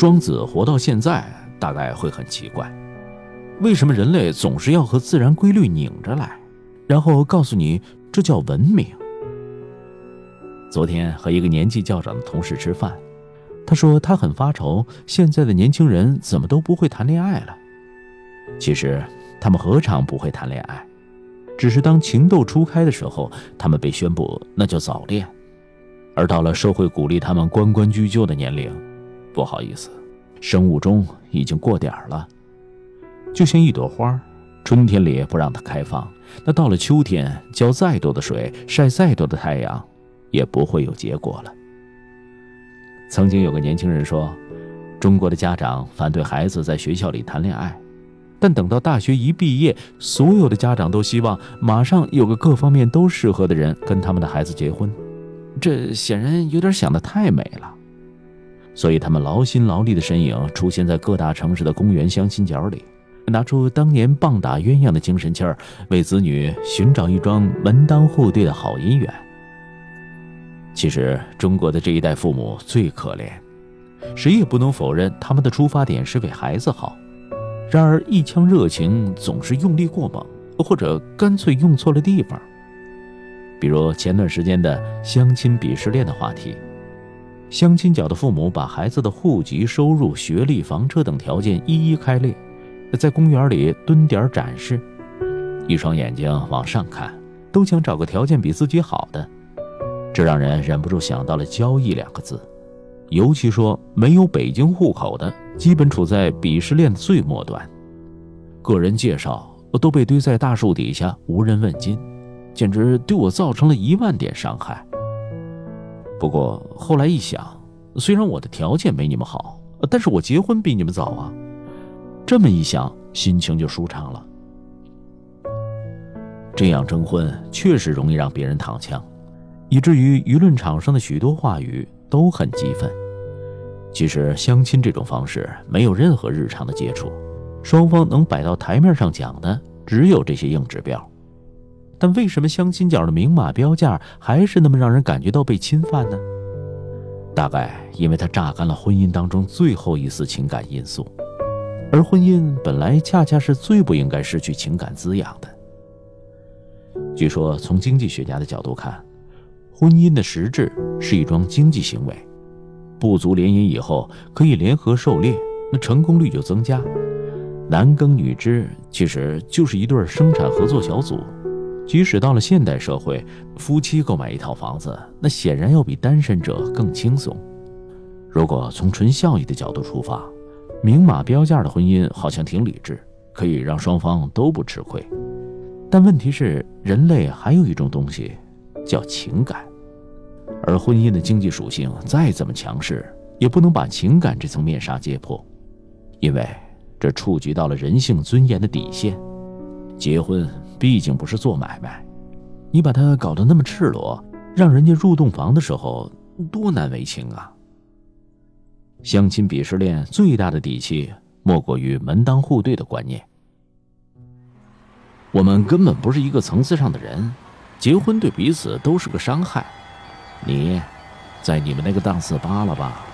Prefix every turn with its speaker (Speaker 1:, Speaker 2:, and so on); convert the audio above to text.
Speaker 1: 庄子活到现在，大概会很奇怪，为什么人类总是要和自然规律拧着来，然后告诉你这叫文明。昨天和一个年纪较长的同事吃饭，他说他很发愁，现在的年轻人怎么都不会谈恋爱了。其实他们何尝不会谈恋爱，只是当情窦初开的时候，他们被宣布那叫早恋。而到了社会鼓励他们关关雎鸠的年龄，不好意思，生物钟已经过点了。就像一朵花，春天里不让它开放，那到了秋天，浇再多的水，晒再多的太阳，也不会有结果了。曾经有个年轻人说，中国的家长反对孩子在学校里谈恋爱，但等到大学一毕业，所有的家长都希望马上有个各方面都适合的人跟他们的孩子结婚。这显然有点想得太美了，所以他们劳心劳力的身影出现在各大城市的公园相亲角里，拿出当年棒打鸳鸯的精神气儿，为子女寻找一桩门当户对的好姻缘。其实，中国的这一代父母最可怜，谁也不能否认他们的出发点是为孩子好，然而一腔热情总是用力过猛，或者干脆用错了地方。比如前段时间的相亲鄙视链的话题，相亲角的父母把孩子的户籍、收入、学历、房车等条件一一开列，在公园里蹲点展示，一双眼睛往上看，都想找个条件比自己好的，这让人忍不住想到了交易两个字。尤其说没有北京户口的，基本处在鄙视链的最末端，个人介绍都被堆在大树底下，无人问津。简直对我造成了一万点伤害。不过后来一想，虽然我的条件没你们好，但是我结婚比你们早啊。这么一想，心情就舒畅了。这样征婚确实容易让别人躺枪，以至于舆论场上的许多话语都很激愤。其实相亲这种方式没有任何日常的接触，双方能摆到台面上讲的只有这些硬指标。但为什么相亲角的明码标价还是那么让人感觉到被侵犯呢？大概因为它榨干了婚姻当中最后一丝情感因素，而婚姻本来恰恰是最不应该失去情感滋养的。据说，从经济学家的角度看，婚姻的实质是一桩经济行为，部族联姻以后可以联合狩猎，那成功率就增加。男耕女织其实就是一对生产合作小组。即使到了现代社会，夫妻购买一套房子，那显然要比单身者更轻松。如果从纯效益的角度出发，明码标价的婚姻好像挺理智，可以让双方都不吃亏。但问题是，人类还有一种东西，叫情感，而婚姻的经济属性再怎么强势，也不能把情感这层面纱揭破，因为这触及到了人性尊严的底线。结婚。毕竟不是做买卖，你把他搞得那么赤裸，让人家入洞房的时候多难为情啊！相亲鄙视链最大的底气，莫过于门当户对的观念。我们根本不是一个层次上的人，结婚对彼此都是个伤害。你，在你们那个档次扒拉吧。